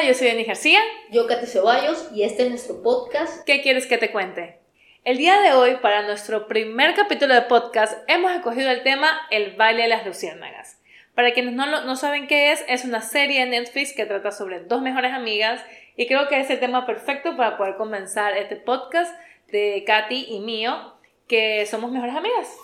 Hola, yo soy Denis García. Yo, Katy Ceballos, y este es nuestro podcast. ¿Qué quieres que te cuente? El día de hoy, para nuestro primer capítulo de podcast, hemos escogido el tema El baile de las luciérnagas. Para quienes no, no saben qué es, es una serie de Netflix que trata sobre dos mejores amigas y creo que es el tema perfecto para poder comenzar este podcast de Katy y mío, que somos mejores amigas.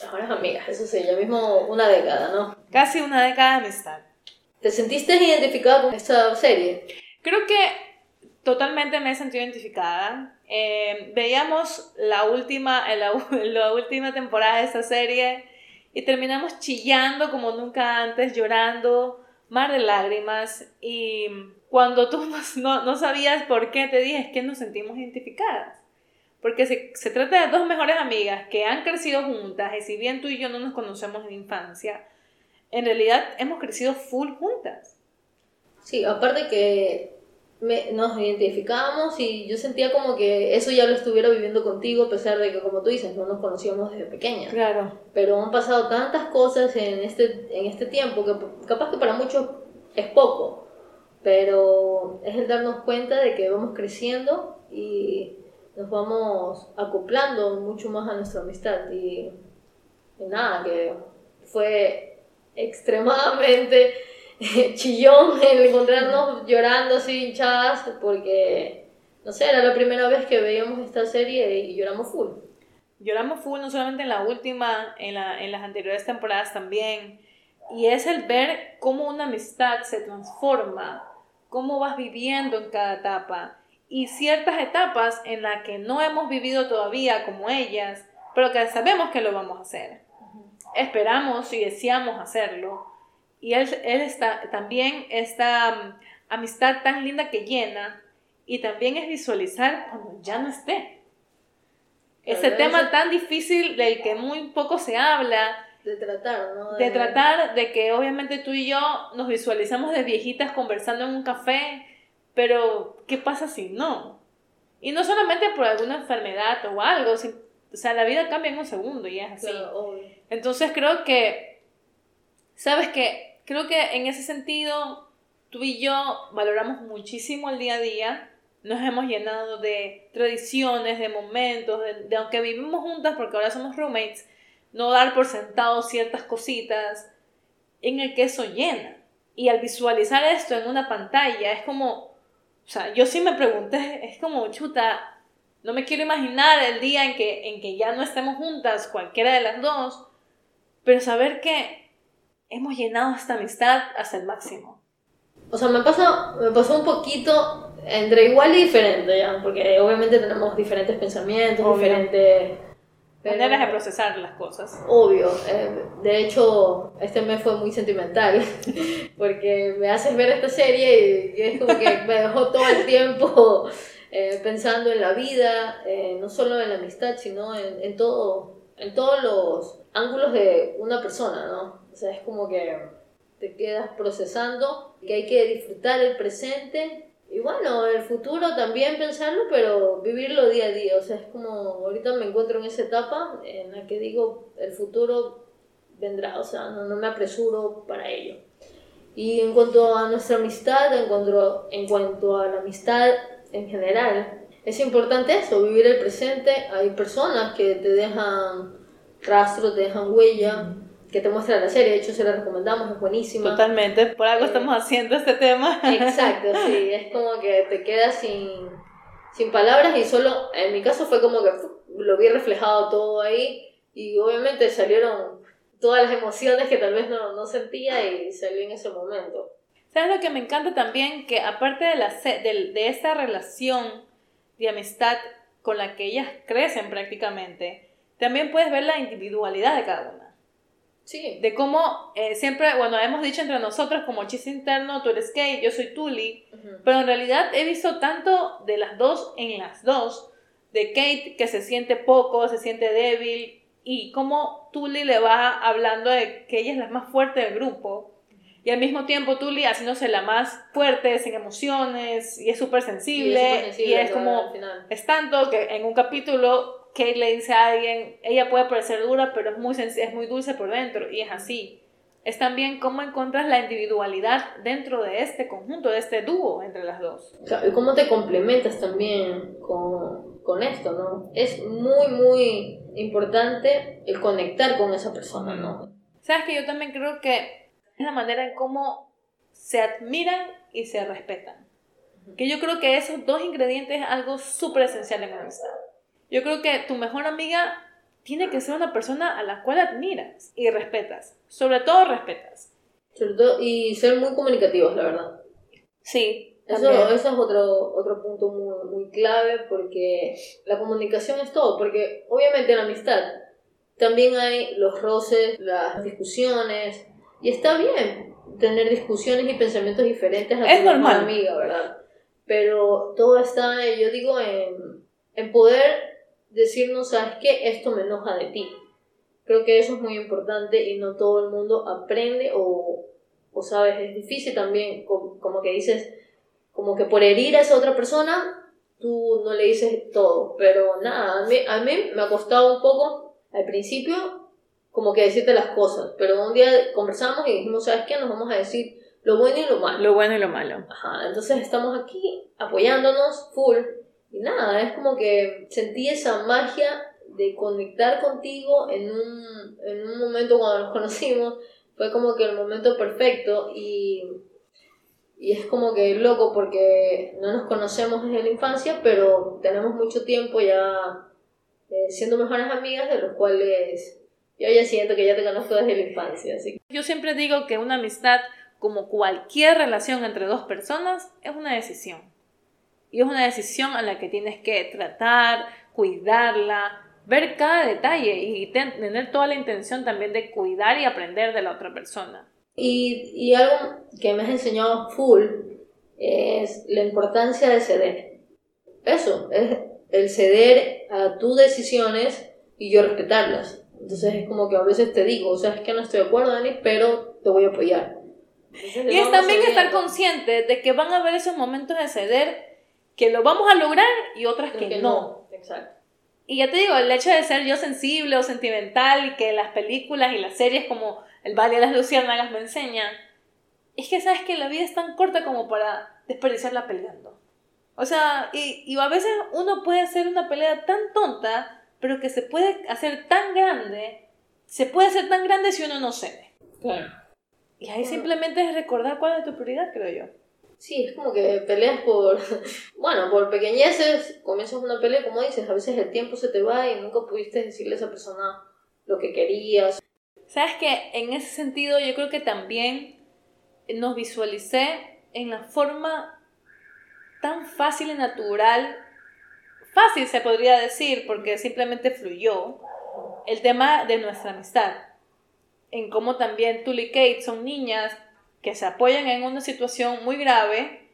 Mejores amigas, eso sí, ya mismo una década, ¿no? Casi una década de amistad. ¿Te sentiste identificada con esta serie? Creo que totalmente me he sentido identificada. Eh, veíamos la última, la, la última temporada de esta serie y terminamos chillando como nunca antes, llorando, mar de lágrimas. Y cuando tú no, no sabías por qué, te dije, es que nos sentimos identificadas. Porque se, se, trata de dos mejores amigas que han crecido juntas y si bien tú y yo no nos conocemos en infancia, en realidad hemos crecido full juntas. Sí, aparte que nos identificábamos y yo sentía como que eso ya lo estuviera viviendo contigo, a pesar de que, como tú dices, no nos conocíamos desde pequeña. Claro. Pero han pasado tantas cosas en este, en este tiempo que capaz que para muchos es poco, pero es el darnos cuenta de que vamos creciendo y nos vamos acoplando mucho más a nuestra amistad. Y, y nada, que fue extremadamente chillón el encontrarnos llorando así hinchadas porque, no sé, era la primera vez que veíamos esta serie y lloramos full. Lloramos full no solamente en la última, en, la, en las anteriores temporadas también. Y es el ver cómo una amistad se transforma, cómo vas viviendo en cada etapa y ciertas etapas en las que no hemos vivido todavía como ellas, pero que sabemos que lo vamos a hacer esperamos y deseamos hacerlo. Y él, él está, también esta mm, amistad tan linda que llena y también es visualizar cuando ya no esté. Ese tema tan difícil del que muy poco se habla. De tratar, ¿no? De... tratar de que obviamente tú y yo nos visualizamos de viejitas conversando en un café, pero ¿qué pasa si no? Y no solamente por alguna enfermedad o algo, o sea, la vida cambia en un segundo y es así. Entonces creo que, sabes que, creo que en ese sentido, tú y yo valoramos muchísimo el día a día. Nos hemos llenado de tradiciones, de momentos, de, aunque vivimos juntas porque ahora somos roommates, no dar por sentado ciertas cositas en el que eso llena. Y al visualizar esto en una pantalla, es como, o sea, yo sí me pregunté, es como, chuta, no me quiero imaginar el día en que, en que ya no estemos juntas, cualquiera de las dos, pero saber que hemos llenado esta amistad hasta el máximo. O sea, me pasó, me pasó un poquito entre igual y diferente, ¿ya? porque obviamente tenemos diferentes pensamientos, diferentes... Maneras de procesar las cosas. Obvio. Eh, de hecho, este mes fue muy sentimental porque me haces ver esta serie y es como que me dejó todo el tiempo eh, pensando en la vida, eh, no solo en la amistad, sino en, en, todo, en todos los ángulos de una persona, ¿no? O sea, es como que te quedas procesando, que hay que disfrutar el presente y bueno, el futuro también pensarlo, pero vivirlo día a día. O sea, es como ahorita me encuentro en esa etapa en la que digo, el futuro vendrá, o sea, no, no me apresuro para ello. Y en cuanto a nuestra amistad, en cuanto, en cuanto a la amistad en general. Es importante eso, vivir el presente. Hay personas que te dejan rastros, te dejan huella, que te muestra la serie. De hecho, se la recomendamos, es buenísima. Totalmente, por algo estamos haciendo este tema. Exacto, sí, es como que te quedas sin, sin palabras y solo, en mi caso fue como que lo vi reflejado todo ahí y obviamente salieron todas las emociones que tal vez no, no sentía y salió en ese momento. ¿Sabes lo que me encanta también? Que aparte de, la, de, de esta relación de amistad con la que ellas crecen prácticamente, también puedes ver la individualidad de cada una. Sí. De cómo eh, siempre, bueno, hemos dicho entre nosotros como chiste interno, tú eres Kate, yo soy Tully, pero en realidad he visto tanto de las dos en las dos, de Kate que se siente poco, se siente débil, y cómo Tully le va hablando de que ella es la más fuerte del grupo, y al mismo tiempo Tully haciéndose la más fuerte, sin emociones, y es súper sensible, y es, como, es tanto que en un capítulo Kate le dice a alguien, ella puede parecer dura, pero es muy, es muy dulce por dentro, y es así. es también cómo encuentras la individualidad dentro de este conjunto, de este dúo entre las dos. Y cómo te complementas también con, con esto, ¿no? Es muy, muy importante el conectar con esa persona, ¿no? Sabes que yo también creo que es la manera en cómo se admiran y se respetan. Que yo creo que esos dos ingredientes es algo súper esencial en una amistad. Yo creo que tu mejor amiga tiene que ser una persona a la cual admiras y respetas. Sobre todo respetas. Sobre todo, y ser muy comunicativos, la verdad. Sí. Eso, eso es otro, otro punto muy, muy clave porque la comunicación es todo. Porque obviamente en la amistad también hay los roces, las discusiones. Y está bien tener discusiones y pensamientos diferentes a tu normal. amiga, ¿verdad? Pero todo está, yo digo, en, en poder decirnos, ¿sabes qué? Esto me enoja de ti. Creo que eso es muy importante y no todo el mundo aprende o, o sabes, es difícil también, como, que dices, como que por herir a esa otra persona, tú no le dices todo. Pero nada, a mí, a mí me ha costado un poco al principio como que decirte las cosas, pero un día conversamos y dijimos, ¿sabes qué? Nos vamos a decir lo bueno y lo malo. Lo bueno y lo malo. Ajá, entonces estamos aquí apoyándonos full y nada, es como que sentí esa magia de conectar contigo en un, en un momento cuando nos conocimos. Fue como que el momento perfecto y, y es como que loco porque no nos conocemos desde la infancia, pero tenemos mucho tiempo ya eh, siendo mejores amigas, de los cuales yo ya siento que ya te conozco desde la infancia. Así. Yo siempre digo que una amistad, como cualquier relación entre dos personas, es una decisión. Y es una decisión a la que tienes que tratar, cuidarla, ver cada detalle y tener toda la intención también de cuidar y aprender de la otra persona. Y, y algo que me has enseñado full es la importancia de ceder. Eso, es el ceder a tus decisiones y yo respetarlas. Entonces es como que a veces te digo, o sea, es que no estoy de acuerdo, Dani, pero te voy a apoyar. y es también estar consciente de que van a haber esos momentos de ceder que lo vamos a lograr y otras que, no. Exacto. Y ya te digo, el hecho de ser yo sensible o sentimental y que las películas y las series como El Valle de las Luciérnagas me enseñan, es que sabes que la vida es tan corta como para desperdiciarla peleando. O sea, y, y a veces uno puede hacer una pelea tan tonta, pero que se puede hacer tan grande, se puede hacer tan grande si uno no cede. Claro. Y ahí simplemente es recordar cuál es tu prioridad, creo yo. Sí, es como que peleas por, bueno, por pequeñeces, comienzas una pelea, como dices, a veces el tiempo se te va y nunca pudiste decirle a esa persona lo que querías. Sabes que en ese sentido yo creo que también nos visualicé en la forma tan fácil y natural, fácil se podría decir, porque simplemente fluyó, el tema de nuestra amistad. En cómo también tú y Kate son niñas que se apoyan en una situación muy grave,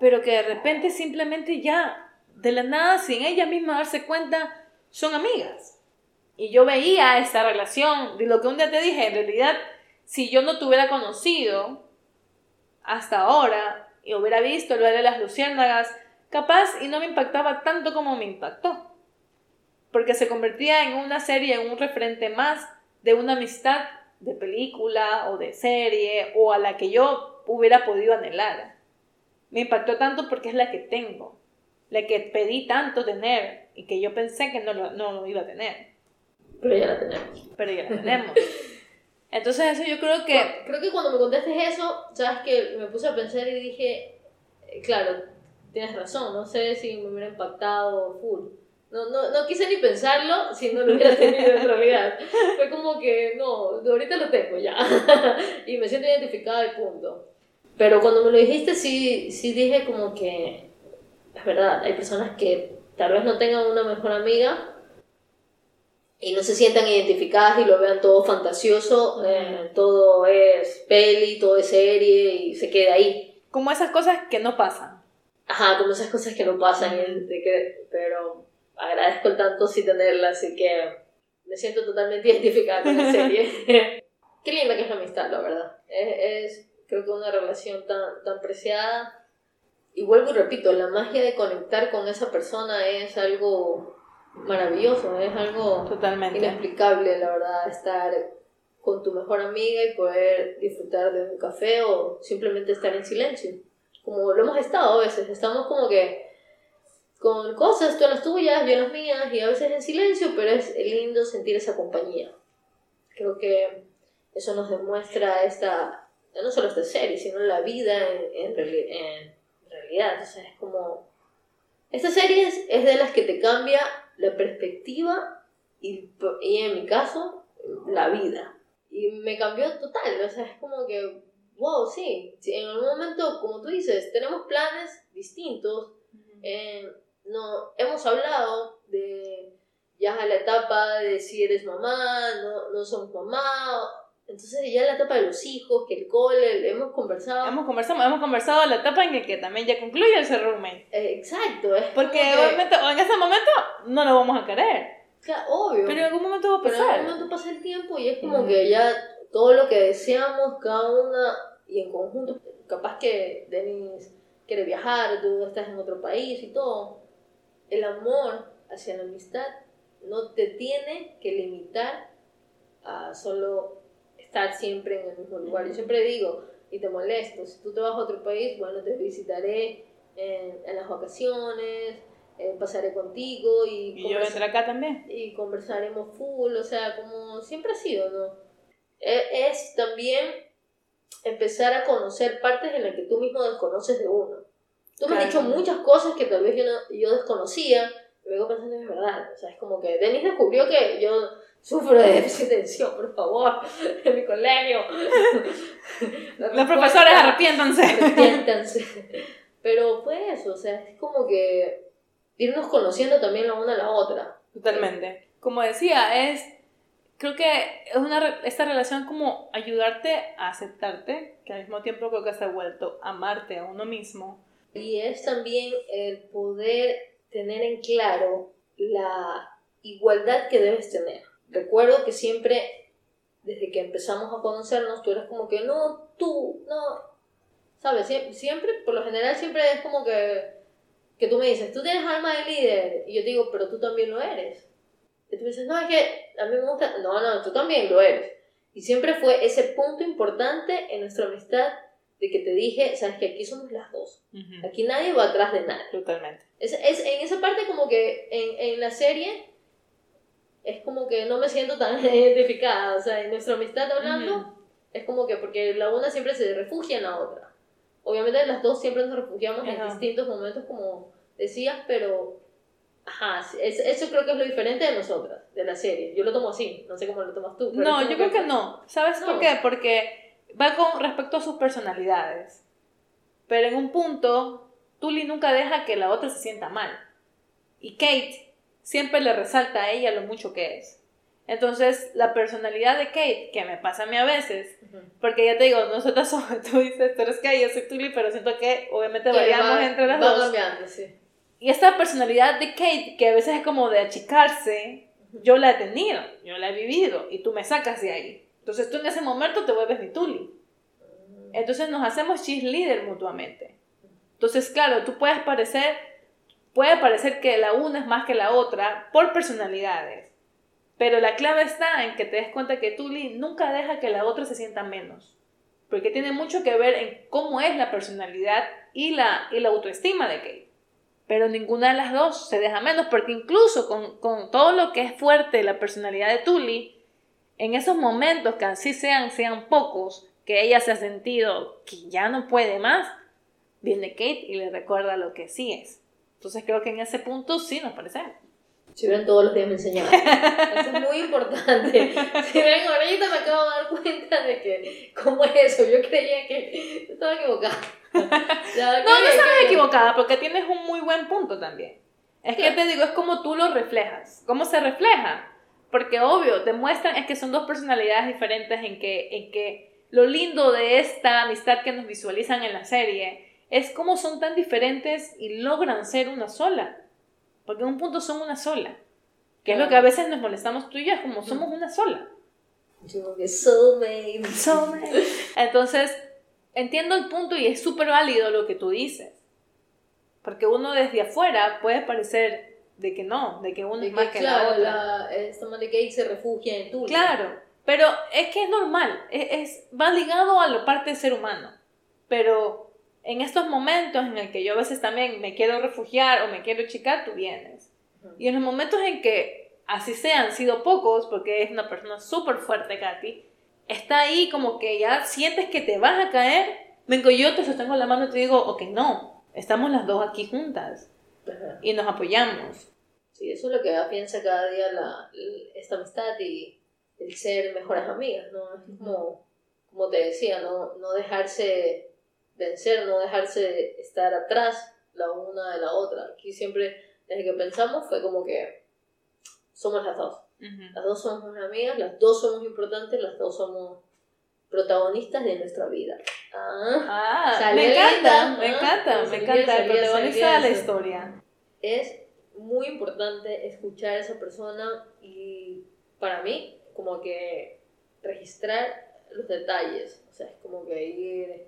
pero que de repente simplemente ya, de la nada, sin ella misma darse cuenta, son amigas. Y yo veía esta relación, de lo que un día te dije, en realidad, si yo no te hubiera conocido hasta ahora y hubiera visto lo de las luciérnagas, capaz y no me impactaba tanto como me impactó. Porque se convertía en una serie, en un referente más de una amistad de película o de serie o a la que yo hubiera podido anhelar. Me impactó tanto porque es la que tengo, la que pedí tanto tener y que yo pensé que no lo, no iba a tener. Pero ya la tenemos. Pero ya la tenemos. Entonces eso yo creo que... creo que cuando me contaste eso, sabes que me puse a pensar y dije, eh, claro, tienes razón, no sé si me hubiera impactado full. No, no, no quise ni pensarlo si no lo hubiera tenido en realidad. Fue como que, no, ahorita lo tengo ya. y me siento identificada y punto. Pero cuando me lo dijiste, sí, sí dije como que, es verdad, hay personas que tal vez no tengan una mejor amiga y no se sientan identificadas y lo vean todo fantasioso, eh, todo es peli, todo es serie y se queda ahí. Como esas cosas que no pasan. Ajá, como esas cosas que no pasan, pero agradezco el tanto sí tenerla, así que me siento totalmente identificada con la serie. Qué linda que es la amistad, la verdad. Es, es, creo que una relación tan, tan preciada. Y vuelvo y repito, la magia de conectar con esa persona es algo maravilloso, es algo Totalmente. inexplicable, la verdad, estar con tu mejor amiga y poder disfrutar de un café o simplemente estar en silencio. Como lo hemos estado a veces, estamos como que con cosas, tú en las tuyas, yo en las mías, y a veces en silencio, pero es lindo sentir esa compañía. Creo que eso nos demuestra esta, no solo esta serie, sino la vida en, en, realidad. O sea, es como... Esta serie es, es, de las que te cambia la perspectiva y, y en mi caso, la vida. Y me cambió total, o sea, es como que, wow, sí, en algún momento, como tú dices, tenemos planes distintos. Eh, no, hemos hablado de ya a la etapa de si eres mamá, no, no somos mamá, entonces ya la etapa de los hijos, que el cole, hemos conversado. Hemos conversado, hemos conversado la etapa en que, también ya concluye el ser roommate. Eh, exacto, es Porque obviamente, en ese momento no lo vamos a querer. Claro, obvio. Pero en algún momento va a pasar. Pero en algún momento pasa el tiempo y es como que ya todo lo que deseamos, cada una y en conjunto, capaz que Denis quiere viajar, tú estás en otro país y todo el amor hacia la amistad no te tiene que limitar a solo estar siempre en el mismo lugar. Yo siempre digo, y te molesto, si tú te vas a otro país, bueno, te visitaré en, las vacaciones, eh, pasaré contigo y... Y yo vendré acá también. Y conversaremos full, o sea, como siempre ha sido, ¿no? E, es también empezar a conocer partes en las que tú mismo desconoces de uno. Tú me has dicho muchas cosas que tal vez yo, no, yo desconocía, luego pensando es verdad. O sea, es como que Denis descubrió que yo sufro de déficit de atención, por favor, en mi colegio. Los profesores arrepiéntanse. Arrepiéntanse. Pero pues, o sea, es como que irnos conociendo también la una a la otra. Totalmente. Como decía, es creo que es una esta relación como ayudarte a aceptarte, que al mismo tiempo creo que se ha vuelto amarte a uno mismo y es también el poder tener en claro la igualdad que debes tener. Recuerdo que siempre, desde que empezamos a conocernos, tú eras como que, no, tú, no. ¿Sabes? Siempre, por lo general, siempre es como que, que tú me dices, tú tienes alma de líder. Y yo te digo, pero tú también lo eres. Y tú dices, no, es que a mí me gusta. No, no, tú también lo eres. Y siempre fue ese punto importante en nuestra amistad de que te dije, sabes que aquí somos las dos. Aquí nadie va atrás de nadie. Totalmente. Es, es, en esa parte como que en, en la serie es como que no me siento tan identificada. O sea, en nuestra amistad hablando, es como que porque la una siempre se refugia en la otra. Obviamente las dos siempre nos refugiamos en distintos momentos, como decías, pero... Ajá, eso creo que es lo diferente de nosotras, de la serie. Yo lo tomo así, no sé cómo lo tomas tú. no, yo creo que, no. ¿Sabes por qué? Porque va con respecto a sus personalidades. Pero en un punto, Tully nunca deja que la otra se sienta mal. Y Kate siempre le resalta a ella lo mucho que es. Entonces, la personalidad de Kate, que me pasa a mí a veces, porque ya te digo, nosotros somos, tú dices, tú eres Kate, yo soy Tully, pero siento que obviamente variamos entre las dos. Y esta personalidad de Kate, que a veces es como de achicarse, yo la he tenido, yo la he vivido, y tú me sacas de ahí. Entonces tú en ese momento te vuelves mi Tuli. Entonces nos hacemos cheerleader mutuamente. Entonces, claro, tú puedes parecer, puede parecer que la una es más que la otra por personalidades. Pero la clave está en que te des cuenta que Tuli nunca deja que la otra se sienta menos. Porque tiene mucho que ver en cómo es la personalidad y la, y la autoestima de Kate. Pero ninguna de las dos se deja menos, porque incluso con, con todo lo que es fuerte la personalidad de Tuli, en esos momentos que así sean, sean pocos, que ella se ha sentido que ya no puede más, viene Kate y le recuerda lo que sí es. Entonces creo que en ese punto sí nos parecemos. Si ven todos los días me enseñaban. Eso es muy importante. Si ven, ahorita me acabo de dar cuenta de que, ¿cómo es eso? Yo creía que estaba equivocada. no, no estás equivocada, porque tienes un muy buen punto también. Es que te digo, es como tú lo reflejas. ¿Cómo se refleja? Porque obvio, demuestran es que son dos personalidades diferentes en que, en que lo lindo de esta amistad que nos visualizan en la serie es cómo son tan diferentes y logran ser una sola. Porque en un punto son una sola. Que es lo que a veces nos molestamos tú y yo, es como somos una sola. Yo que soulmate. Soulmate. Entonces, entiendo el punto y es súper válido lo que tú dices. Porque uno desde afuera puede parecer de que no, de que uno es más que, la otra. Esta de Kate se refugia en tú. Claro, Pero es que es normal, es, va ligado a la parte del ser humano. Pero en estos momentos en el que yo a veces también me quiero refugiar o me quiero chicar, tú vienes. Y en los momentos en que así sean sido pocos, porque es una persona súper fuerte, Katy, está ahí como que ya sientes que te vas a caer, vengo yo, te sostengo la mano y te digo, ok, no, estamos las dos aquí juntas y nos apoyamos. Sí, eso es lo que piensa cada día la, esta amistad y el ser mejores amigas, ¿no? Es como, como te decía, no, no dejarse vencer, no dejarse estar atrás la una de la otra. Aquí siempre, desde que pensamos, fue como que somos las dos. Las dos somos unas amigas, las dos somos importantes, las dos somos protagonistas de nuestra vida. Ah, ah me encanta, me encanta, me encanta, el protagonista de la historia. Es muy importante escuchar a esa persona y para mí, como que registrar los detalles, o sea, es como que ir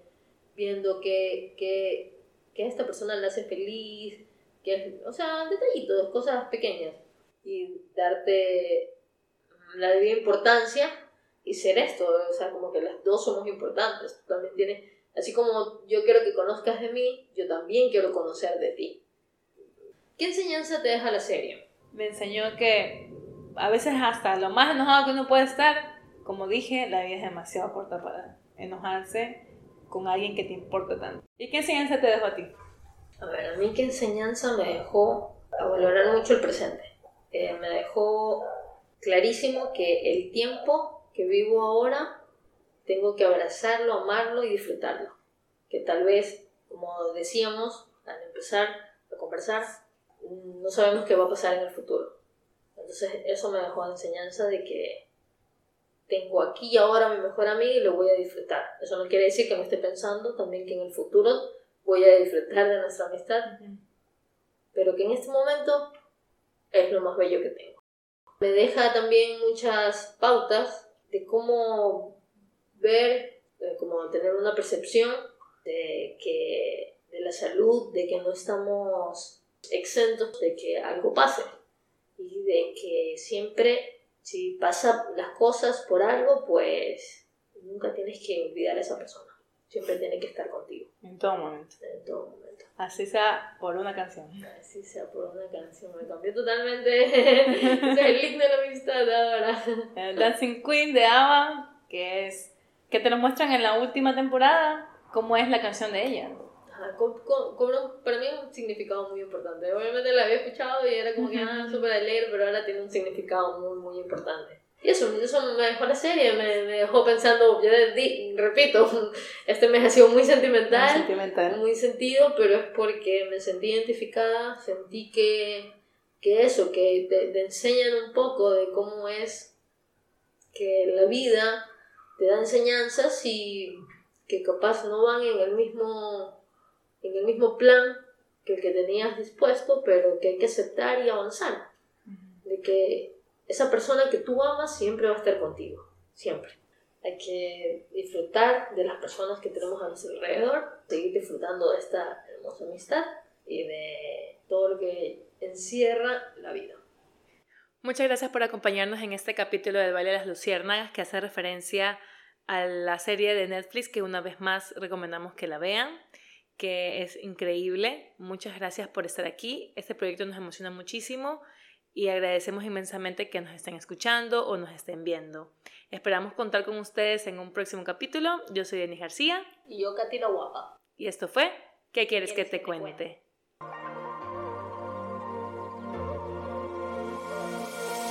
viendo que, que, que a esta persona le hace feliz, que, o sea, detallitos, cosas pequeñas y darte la debida importancia y ser esto, o sea, como que las dos somos importantes, tú también tienes, así como yo quiero que conozcas de mí, yo también quiero conocer de ti. ¿Qué enseñanza te deja la serie? Me enseñó que a veces hasta lo más enojado que uno puede estar, como dije, la vida es demasiado corta para enojarse con alguien que te importa tanto. ¿Y qué enseñanza te dejó a ti? A ver, a mí qué enseñanza me dejó a valorar mucho el presente. Eh, me dejó clarísimo que el tiempo que vivo ahora tengo que abrazarlo, amarlo y disfrutarlo. Que tal vez, como decíamos al empezar a conversar, no sabemos qué va a pasar en el futuro. Entonces eso me dejó la enseñanza de que tengo aquí y ahora a mi mejor amiga y lo voy a disfrutar. Eso no quiere decir que me esté pensando también que en el futuro voy a disfrutar de nuestra amistad, pero que en este momento es lo más bello que tengo. Me deja también muchas pautas de cómo ver, eh, como tener una percepción de que de la salud, de que no estamos exentos de que algo pase y de que siempre si pasa las cosas por algo, pues nunca tienes que olvidar a esa persona. Siempre tiene que estar contigo. En todo momento. En todo momento. Así sea por una canción. Así sea por una canción. Me cambió totalmente el link de la amistad ahora. El Dancing Queen de Ava, que es que te lo muestran en la última temporada, cómo es la canción de ella cobra para mí un significado muy importante. Obviamente la había escuchado y era como que, ah, súper alegre, pero ahora tiene un significado muy, muy importante. Y eso, eso me dejó la serie, me, me dejó pensando, yo repito, este mes ha sido muy sentimental, muy sentimental, muy sentido, pero es porque me sentí identificada, sentí que, que eso, que te, te enseñan un poco de cómo es que la vida te da enseñanzas y que capaz no van en el mismo en el mismo plan que el que tenías dispuesto, pero que hay que aceptar y avanzar. De que esa persona que tú amas siempre va a estar contigo, siempre. Hay que disfrutar de las personas que tenemos a nuestro alrededor, seguir disfrutando de esta hermosa amistad y de todo lo que encierra la vida. Muchas gracias por acompañarnos en este capítulo del Baile de las Luciérnagas que hace referencia a la serie de Netflix que una vez más recomendamos que la vean que es increíble. Muchas gracias por estar aquí. Este proyecto nos emociona muchísimo y agradecemos inmensamente que nos estén escuchando o nos estén viendo. Esperamos contar con ustedes en un próximo capítulo. Yo soy Denis García. Y yo, Katina Guapa. Y esto fue ¿Qué quieres, que te, cuente?